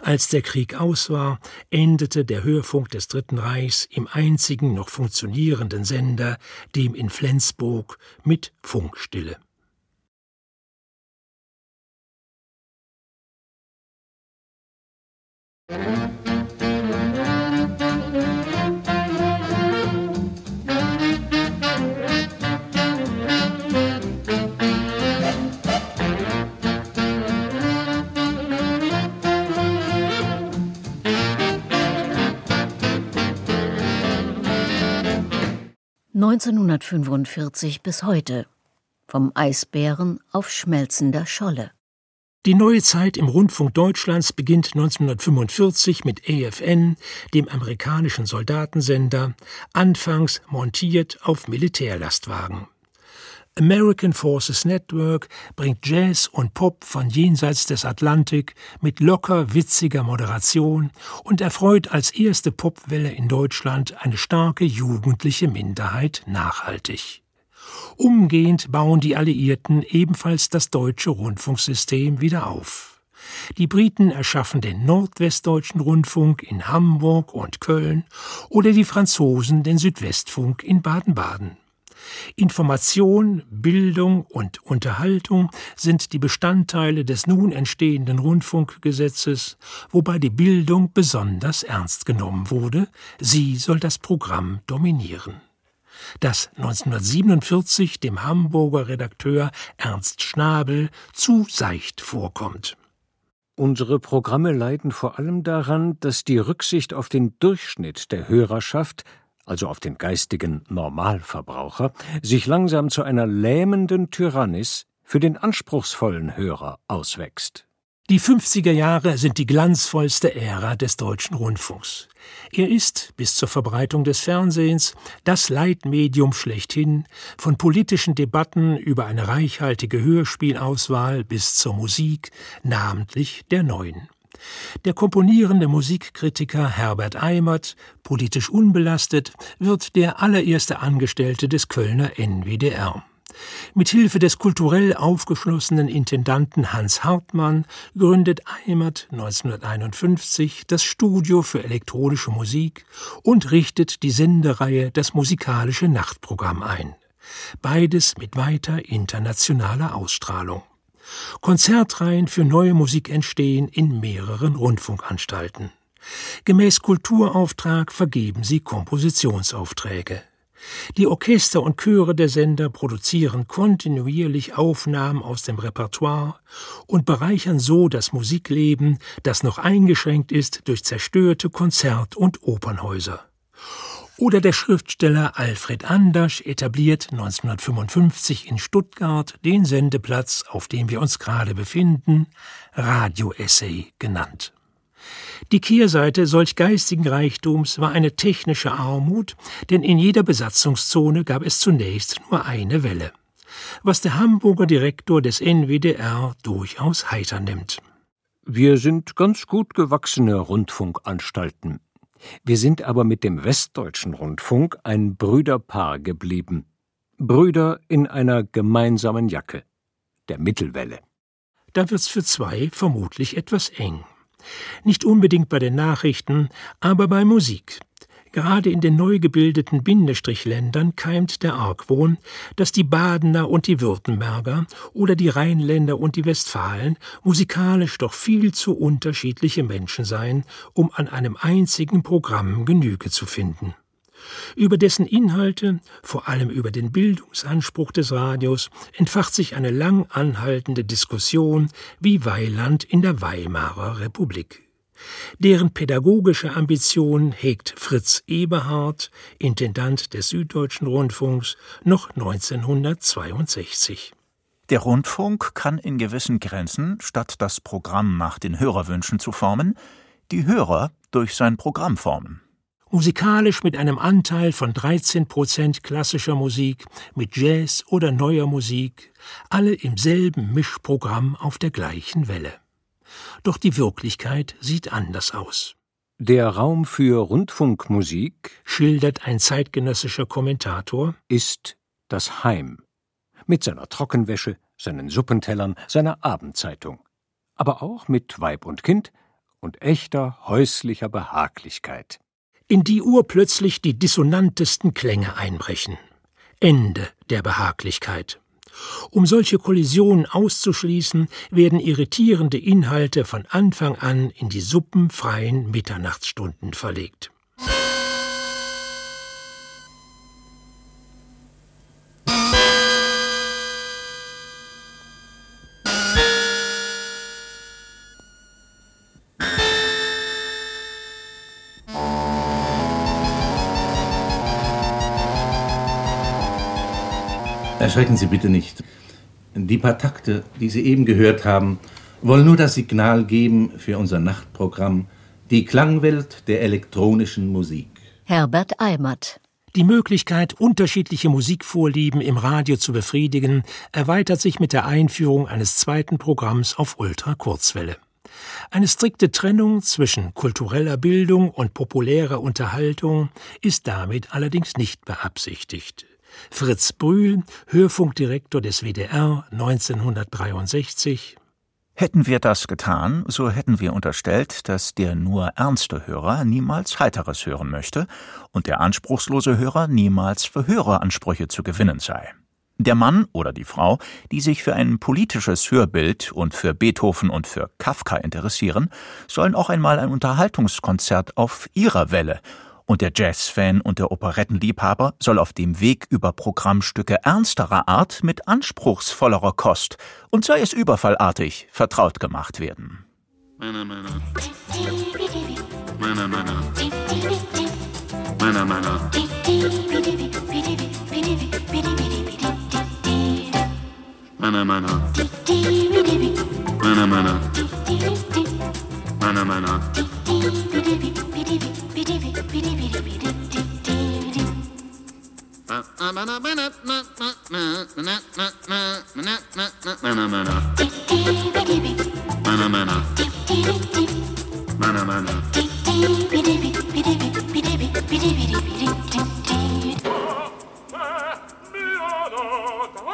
Als der Krieg aus war, endete der Hörfunk des Dritten Reichs im einzigen noch funktionierenden Sender, dem in Flensburg, mit Funkstille. 1945 bis heute. Vom Eisbären auf schmelzender Scholle. Die neue Zeit im Rundfunk Deutschlands beginnt 1945 mit AFN, dem amerikanischen Soldatensender, anfangs montiert auf Militärlastwagen. American Forces Network bringt Jazz und Pop von jenseits des Atlantik mit locker witziger Moderation und erfreut als erste Popwelle in Deutschland eine starke jugendliche Minderheit nachhaltig. Umgehend bauen die Alliierten ebenfalls das deutsche Rundfunksystem wieder auf. Die Briten erschaffen den Nordwestdeutschen Rundfunk in Hamburg und Köln oder die Franzosen den Südwestfunk in Baden-Baden. Information, Bildung und Unterhaltung sind die Bestandteile des nun entstehenden Rundfunkgesetzes, wobei die Bildung besonders ernst genommen wurde, sie soll das Programm dominieren das 1947 dem Hamburger Redakteur Ernst Schnabel zu seicht vorkommt. Unsere Programme leiden vor allem daran, dass die Rücksicht auf den Durchschnitt der Hörerschaft also auf den geistigen Normalverbraucher, sich langsam zu einer lähmenden Tyrannis für den anspruchsvollen Hörer auswächst. Die 50er Jahre sind die glanzvollste Ära des deutschen Rundfunks. Er ist, bis zur Verbreitung des Fernsehens, das Leitmedium schlechthin, von politischen Debatten über eine reichhaltige Hörspielauswahl bis zur Musik, namentlich der neuen. Der komponierende Musikkritiker Herbert Eimert, politisch unbelastet, wird der allererste Angestellte des Kölner NWDR. Mit Hilfe des kulturell aufgeschlossenen Intendanten Hans Hartmann gründet Eimert 1951 das Studio für elektronische Musik und richtet die Sendereihe Das musikalische Nachtprogramm ein. Beides mit weiter internationaler Ausstrahlung. Konzertreihen für neue Musik entstehen in mehreren Rundfunkanstalten. Gemäß Kulturauftrag vergeben sie Kompositionsaufträge. Die Orchester und Chöre der Sender produzieren kontinuierlich Aufnahmen aus dem Repertoire und bereichern so das Musikleben, das noch eingeschränkt ist durch zerstörte Konzert- und Opernhäuser. Oder der Schriftsteller Alfred Andersch etabliert 1955 in Stuttgart den Sendeplatz, auf dem wir uns gerade befinden, Radio-Essay genannt. Die Kehrseite solch geistigen Reichtums war eine technische Armut, denn in jeder Besatzungszone gab es zunächst nur eine Welle, was der Hamburger Direktor des NWDR durchaus heiter nimmt. Wir sind ganz gut gewachsene Rundfunkanstalten, wir sind aber mit dem Westdeutschen Rundfunk ein Brüderpaar geblieben. Brüder in einer gemeinsamen Jacke, der Mittelwelle. Da wird's für zwei vermutlich etwas eng. Nicht unbedingt bei den Nachrichten, aber bei Musik. Gerade in den neu gebildeten Bindestrichländern keimt der Argwohn, dass die Badener und die Württemberger oder die Rheinländer und die Westfalen musikalisch doch viel zu unterschiedliche Menschen seien, um an einem einzigen Programm Genüge zu finden. Über dessen Inhalte, vor allem über den Bildungsanspruch des Radios, entfacht sich eine lang anhaltende Diskussion wie Weiland in der Weimarer Republik. Deren pädagogische Ambition hegt Fritz Eberhard, Intendant des Süddeutschen Rundfunks, noch 1962. Der Rundfunk kann in gewissen Grenzen, statt das Programm nach den Hörerwünschen zu formen, die Hörer durch sein Programm formen. Musikalisch mit einem Anteil von 13 Prozent klassischer Musik, mit Jazz oder neuer Musik, alle im selben Mischprogramm auf der gleichen Welle. Doch die Wirklichkeit sieht anders aus. Der Raum für Rundfunkmusik, schildert ein zeitgenössischer Kommentator, ist das Heim. Mit seiner Trockenwäsche, seinen Suppentellern, seiner Abendzeitung. Aber auch mit Weib und Kind und echter häuslicher Behaglichkeit. In die Uhr plötzlich die dissonantesten Klänge einbrechen. Ende der Behaglichkeit. Um solche Kollisionen auszuschließen, werden irritierende Inhalte von Anfang an in die suppenfreien Mitternachtsstunden verlegt. Erschrecken Sie bitte nicht. Die paar Takte, die Sie eben gehört haben, wollen nur das Signal geben für unser Nachtprogramm Die Klangwelt der elektronischen Musik. Herbert Eimert die Möglichkeit, unterschiedliche Musikvorlieben im Radio zu befriedigen, erweitert sich mit der Einführung eines zweiten Programms auf Ultrakurzwelle. Eine strikte Trennung zwischen kultureller Bildung und populärer Unterhaltung ist damit allerdings nicht beabsichtigt. Fritz Brühl, Hörfunkdirektor des WDR 1963. Hätten wir das getan, so hätten wir unterstellt, dass der nur ernste Hörer niemals Heiteres hören möchte und der anspruchslose Hörer niemals für Höreransprüche zu gewinnen sei. Der Mann oder die Frau, die sich für ein politisches Hörbild und für Beethoven und für Kafka interessieren, sollen auch einmal ein Unterhaltungskonzert auf ihrer Welle und der Jazzfan und der Operettenliebhaber soll auf dem Weg über Programmstücke ernsterer Art mit anspruchsvollerer Kost und sei es überfallartig vertraut gemacht werden. Meiner, meiner. Meiner, meiner. Meiner, meiner. Oh,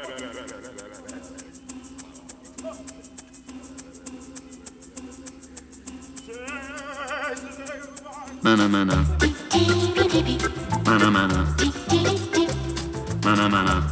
Mana mana. Mana mana. Mana mana.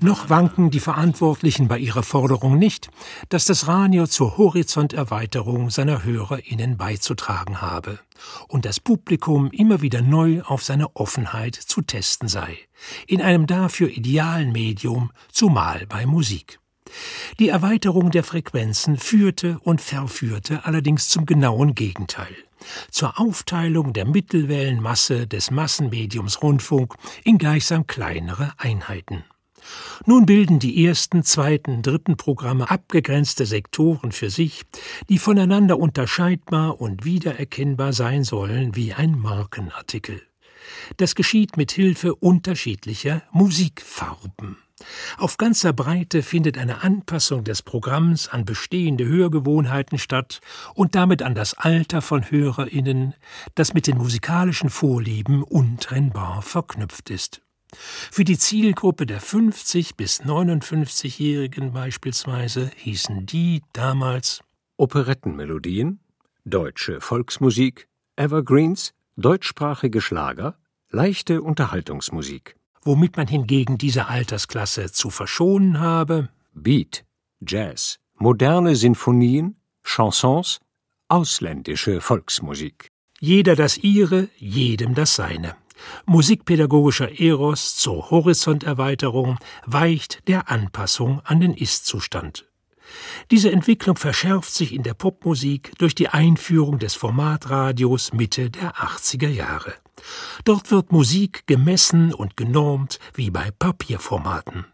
Noch wanken die Verantwortlichen bei ihrer Forderung nicht, dass das Radio zur Horizonterweiterung seiner HörerInnen beizutragen habe und das Publikum immer wieder neu auf seine Offenheit zu testen sei, in einem dafür idealen Medium, zumal bei Musik. Die Erweiterung der Frequenzen führte und verführte allerdings zum genauen Gegenteil zur Aufteilung der Mittelwellenmasse des Massenmediums Rundfunk in gleichsam kleinere Einheiten. Nun bilden die ersten, zweiten, dritten Programme abgegrenzte Sektoren für sich, die voneinander unterscheidbar und wiedererkennbar sein sollen wie ein Markenartikel. Das geschieht mit Hilfe unterschiedlicher Musikfarben. Auf ganzer Breite findet eine Anpassung des Programms an bestehende Hörgewohnheiten statt und damit an das Alter von Hörerinnen, das mit den musikalischen Vorlieben untrennbar verknüpft ist. Für die Zielgruppe der 50 bis 59-Jährigen beispielsweise hießen die damals Operettenmelodien, deutsche Volksmusik, Evergreens, deutschsprachige Schlager, leichte Unterhaltungsmusik. Womit man hingegen diese Altersklasse zu verschonen habe, Beat, Jazz, moderne Sinfonien, Chansons, ausländische Volksmusik. Jeder das ihre, jedem das seine. Musikpädagogischer Eros zur Horizonterweiterung weicht der Anpassung an den Ist-Zustand. Diese Entwicklung verschärft sich in der Popmusik durch die Einführung des Formatradios Mitte der 80er Jahre. Dort wird Musik gemessen und genormt wie bei Papierformaten.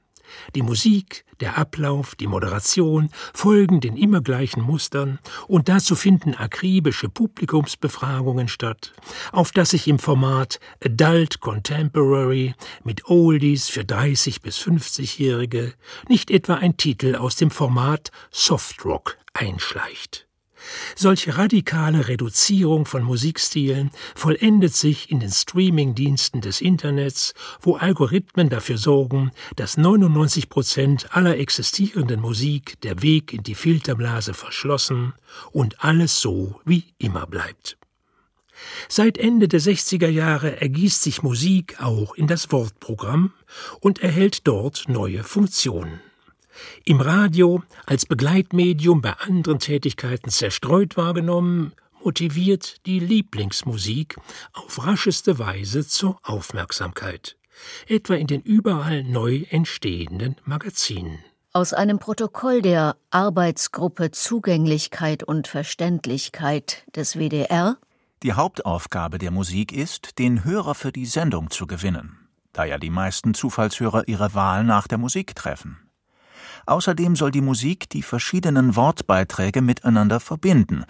Die Musik, der Ablauf, die Moderation folgen den immer gleichen Mustern und dazu finden akribische Publikumsbefragungen statt, auf das sich im Format Adult Contemporary mit Oldies für 30 bis 50-Jährige nicht etwa ein Titel aus dem Format Softrock einschleicht. Solche radikale Reduzierung von Musikstilen vollendet sich in den Streaming-Diensten des Internets, wo Algorithmen dafür sorgen, dass 99 Prozent aller existierenden Musik der Weg in die Filterblase verschlossen und alles so wie immer bleibt. Seit Ende der 60er Jahre ergießt sich Musik auch in das Wortprogramm und erhält dort neue Funktionen. Im Radio als Begleitmedium bei anderen Tätigkeiten zerstreut wahrgenommen, motiviert die Lieblingsmusik auf rascheste Weise zur Aufmerksamkeit, etwa in den überall neu entstehenden Magazinen. Aus einem Protokoll der Arbeitsgruppe Zugänglichkeit und Verständlichkeit des WDR Die Hauptaufgabe der Musik ist, den Hörer für die Sendung zu gewinnen, da ja die meisten Zufallshörer ihre Wahl nach der Musik treffen. Außerdem soll die Musik die verschiedenen Wortbeiträge miteinander verbinden,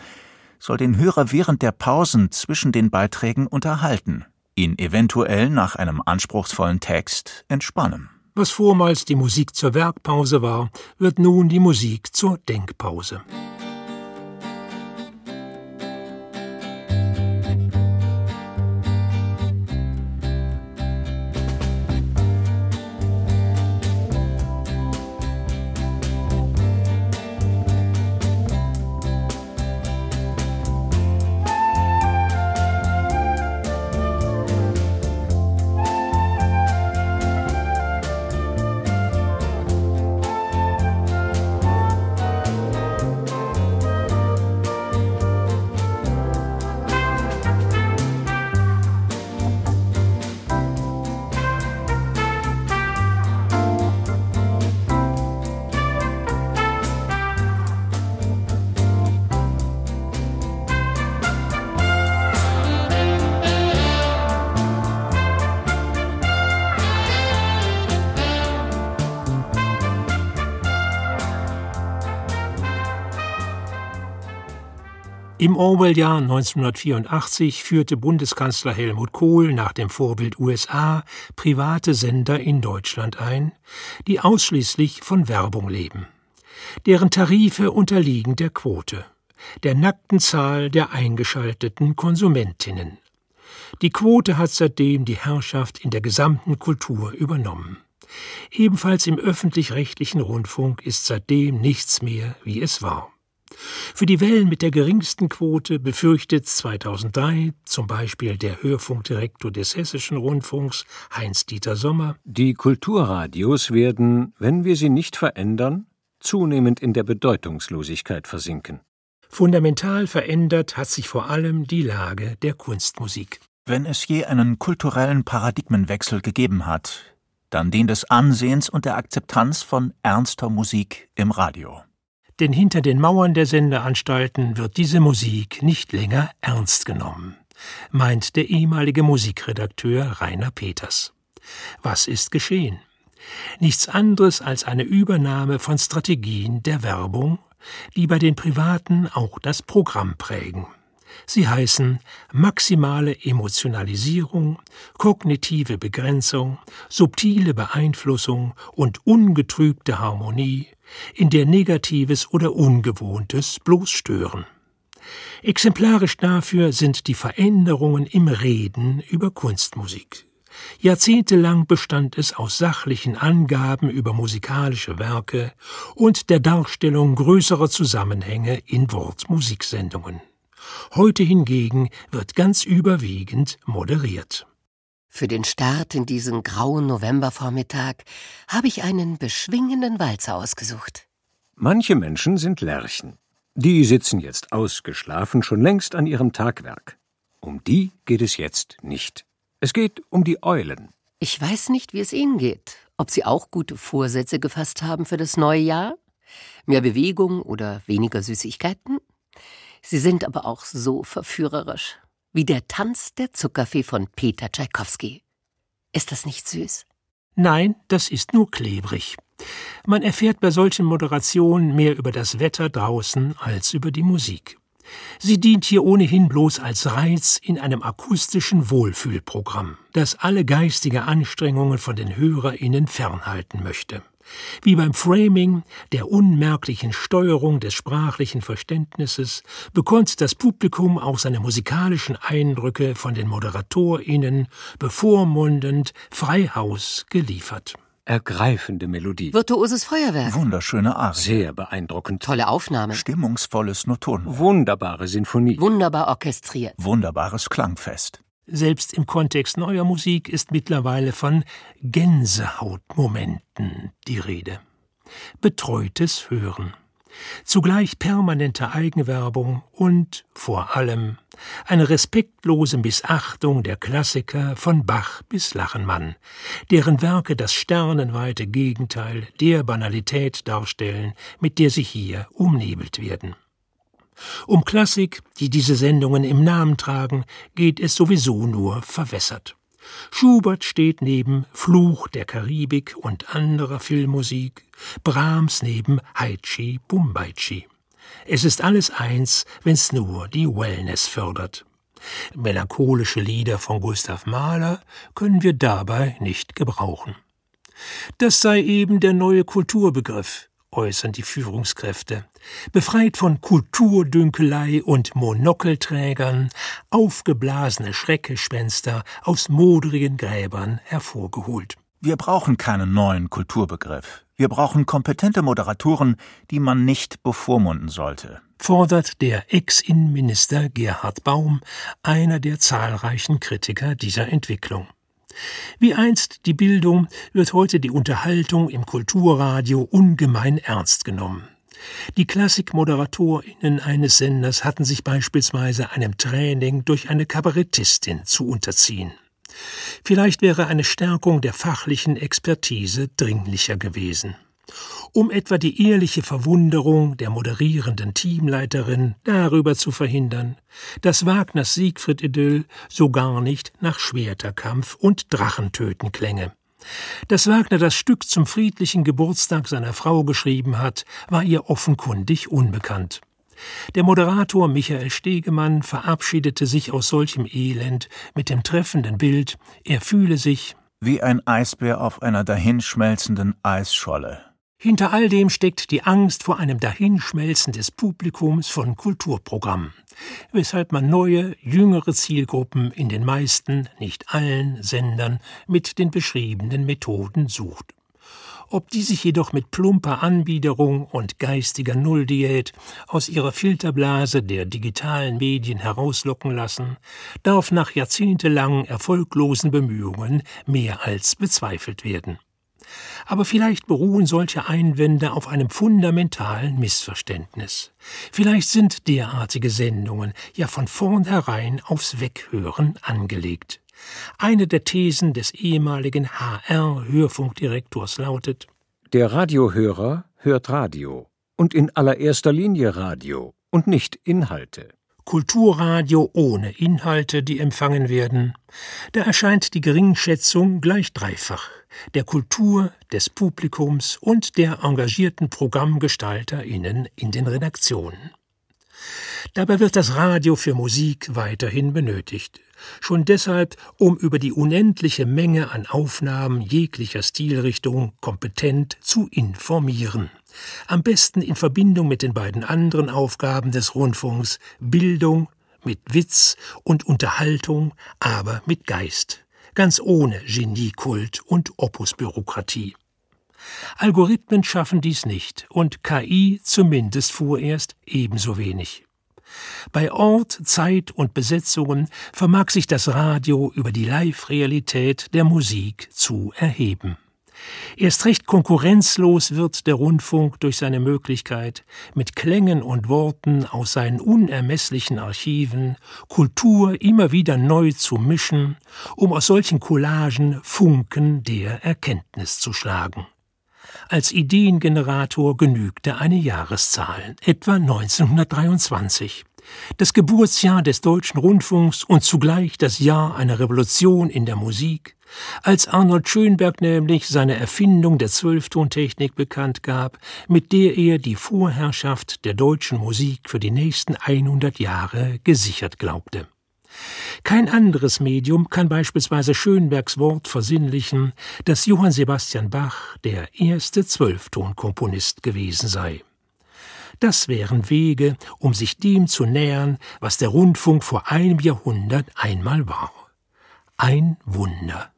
soll den Hörer während der Pausen zwischen den Beiträgen unterhalten, ihn eventuell nach einem anspruchsvollen Text entspannen. Was vormals die Musik zur Werkpause war, wird nun die Musik zur Denkpause. Im Orwell-Jahr 1984 führte Bundeskanzler Helmut Kohl nach dem Vorbild USA private Sender in Deutschland ein, die ausschließlich von Werbung leben. Deren Tarife unterliegen der Quote, der nackten Zahl der eingeschalteten Konsumentinnen. Die Quote hat seitdem die Herrschaft in der gesamten Kultur übernommen. Ebenfalls im öffentlich-rechtlichen Rundfunk ist seitdem nichts mehr, wie es war. Für die Wellen mit der geringsten Quote befürchtet 2003 zum Beispiel der Hörfunkdirektor des Hessischen Rundfunks Heinz-Dieter Sommer, die Kulturradios werden, wenn wir sie nicht verändern, zunehmend in der Bedeutungslosigkeit versinken. Fundamental verändert hat sich vor allem die Lage der Kunstmusik. Wenn es je einen kulturellen Paradigmenwechsel gegeben hat, dann den des Ansehens und der Akzeptanz von ernster Musik im Radio denn hinter den Mauern der Sendeanstalten wird diese Musik nicht länger ernst genommen, meint der ehemalige Musikredakteur Rainer Peters. Was ist geschehen? Nichts anderes als eine Übernahme von Strategien der Werbung, die bei den Privaten auch das Programm prägen. Sie heißen maximale Emotionalisierung, kognitive Begrenzung, subtile Beeinflussung und ungetrübte Harmonie, in der Negatives oder Ungewohntes bloß stören. Exemplarisch dafür sind die Veränderungen im Reden über Kunstmusik. Jahrzehntelang bestand es aus sachlichen Angaben über musikalische Werke und der Darstellung größerer Zusammenhänge in Wortmusiksendungen. Heute hingegen wird ganz überwiegend moderiert. Für den Start in diesen grauen Novembervormittag habe ich einen beschwingenden Walzer ausgesucht. Manche Menschen sind Lerchen. Die sitzen jetzt ausgeschlafen schon längst an ihrem Tagwerk. Um die geht es jetzt nicht. Es geht um die Eulen. Ich weiß nicht, wie es Ihnen geht. Ob Sie auch gute Vorsätze gefasst haben für das neue Jahr? Mehr Bewegung oder weniger Süßigkeiten? Sie sind aber auch so verführerisch. Wie der Tanz der Zuckerfee von Peter Tschaikowski. Ist das nicht süß? Nein, das ist nur klebrig. Man erfährt bei solchen Moderationen mehr über das Wetter draußen als über die Musik. Sie dient hier ohnehin bloß als Reiz in einem akustischen Wohlfühlprogramm, das alle geistige Anstrengungen von den HörerInnen fernhalten möchte. Wie beim Framing, der unmerklichen Steuerung des sprachlichen Verständnisses, bekommt das Publikum auch seine musikalischen Eindrücke von den ModeratorInnen bevormundend Freihaus geliefert. Ergreifende Melodie. Virtuoses Feuerwerk. Wunderschöne Arie. Sehr beeindruckend. Tolle Aufnahme. Stimmungsvolles Noton. Wunderbare Sinfonie. Wunderbar orchestriert. Wunderbares Klangfest. Selbst im Kontext neuer Musik ist mittlerweile von Gänsehautmomenten die Rede. Betreutes Hören. Zugleich permanente Eigenwerbung und vor allem eine respektlose Missachtung der Klassiker von Bach bis Lachenmann, deren Werke das sternenweite Gegenteil der Banalität darstellen, mit der sie hier umnebelt werden. Um Klassik, die diese Sendungen im Namen tragen, geht es sowieso nur verwässert. Schubert steht neben Fluch der Karibik und anderer Filmmusik, Brahms neben Haichi Bumbaichi. Es ist alles eins, wenn's nur die Wellness fördert. Melancholische Lieder von Gustav Mahler können wir dabei nicht gebrauchen. Das sei eben der neue Kulturbegriff, äußern die Führungskräfte, befreit von Kulturdünkelei und Monokelträgern, aufgeblasene Schreckgespenster aus modrigen Gräbern hervorgeholt. Wir brauchen keinen neuen Kulturbegriff. Wir brauchen kompetente Moderatoren, die man nicht bevormunden sollte. Fordert der Ex-Innenminister Gerhard Baum, einer der zahlreichen Kritiker dieser Entwicklung. Wie einst die Bildung wird heute die Unterhaltung im Kulturradio ungemein ernst genommen. Die Klassikmoderatorinnen eines Senders hatten sich beispielsweise einem Training durch eine Kabarettistin zu unterziehen. Vielleicht wäre eine Stärkung der fachlichen Expertise dringlicher gewesen um etwa die ehrliche Verwunderung der moderierenden Teamleiterin darüber zu verhindern, dass Wagners Siegfried-Idyll so gar nicht nach Schwerterkampf und Drachentöten klänge. Dass Wagner das Stück zum friedlichen Geburtstag seiner Frau geschrieben hat, war ihr offenkundig unbekannt. Der Moderator Michael Stegemann verabschiedete sich aus solchem Elend mit dem treffenden Bild, er fühle sich wie ein Eisbär auf einer dahinschmelzenden Eisscholle. Hinter all dem steckt die Angst vor einem Dahinschmelzen des Publikums von Kulturprogrammen, weshalb man neue, jüngere Zielgruppen in den meisten, nicht allen Sendern mit den beschriebenen Methoden sucht. Ob die sich jedoch mit plumper Anbiederung und geistiger Nulldiät aus ihrer Filterblase der digitalen Medien herauslocken lassen, darf nach jahrzehntelangen erfolglosen Bemühungen mehr als bezweifelt werden. Aber vielleicht beruhen solche Einwände auf einem fundamentalen Missverständnis. Vielleicht sind derartige Sendungen ja von vornherein aufs Weghören angelegt. Eine der Thesen des ehemaligen HR-Hörfunkdirektors lautet Der Radiohörer hört Radio und in allererster Linie Radio und nicht Inhalte. Kulturradio ohne Inhalte, die empfangen werden, da erscheint die Geringschätzung gleich dreifach der Kultur, des Publikums und der engagierten ProgrammgestalterInnen in den Redaktionen. Dabei wird das Radio für Musik weiterhin benötigt. Schon deshalb, um über die unendliche Menge an Aufnahmen jeglicher Stilrichtung kompetent zu informieren. Am besten in Verbindung mit den beiden anderen Aufgaben des Rundfunks Bildung mit Witz und Unterhaltung, aber mit Geist ganz ohne Geniekult und Opusbürokratie. Algorithmen schaffen dies nicht und KI zumindest vorerst ebenso wenig. Bei Ort, Zeit und Besetzungen vermag sich das Radio über die Live-Realität der Musik zu erheben. Erst recht konkurrenzlos wird der Rundfunk durch seine Möglichkeit, mit Klängen und Worten aus seinen unermesslichen Archiven Kultur immer wieder neu zu mischen, um aus solchen Collagen Funken der Erkenntnis zu schlagen. Als Ideengenerator genügte eine Jahreszahl, etwa 1923 das Geburtsjahr des deutschen Rundfunks und zugleich das Jahr einer Revolution in der Musik, als Arnold Schönberg nämlich seine Erfindung der Zwölftontechnik bekannt gab, mit der er die Vorherrschaft der deutschen Musik für die nächsten 100 Jahre gesichert glaubte. Kein anderes Medium kann beispielsweise Schönbergs Wort versinnlichen, dass Johann Sebastian Bach der erste Zwölftonkomponist gewesen sei. Das wären Wege, um sich dem zu nähern, was der Rundfunk vor einem Jahrhundert einmal war. Ein Wunder.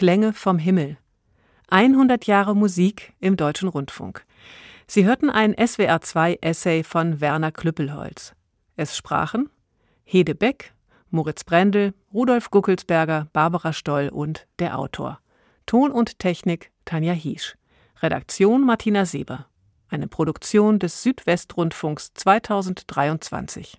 Klänge vom Himmel. 100 Jahre Musik im Deutschen Rundfunk. Sie hörten ein SWR2-Essay von Werner Klüppelholz. Es sprachen Hede Beck, Moritz Brendel, Rudolf Guckelsberger, Barbara Stoll und der Autor. Ton und Technik Tanja Hiesch. Redaktion Martina Seber. Eine Produktion des Südwestrundfunks 2023.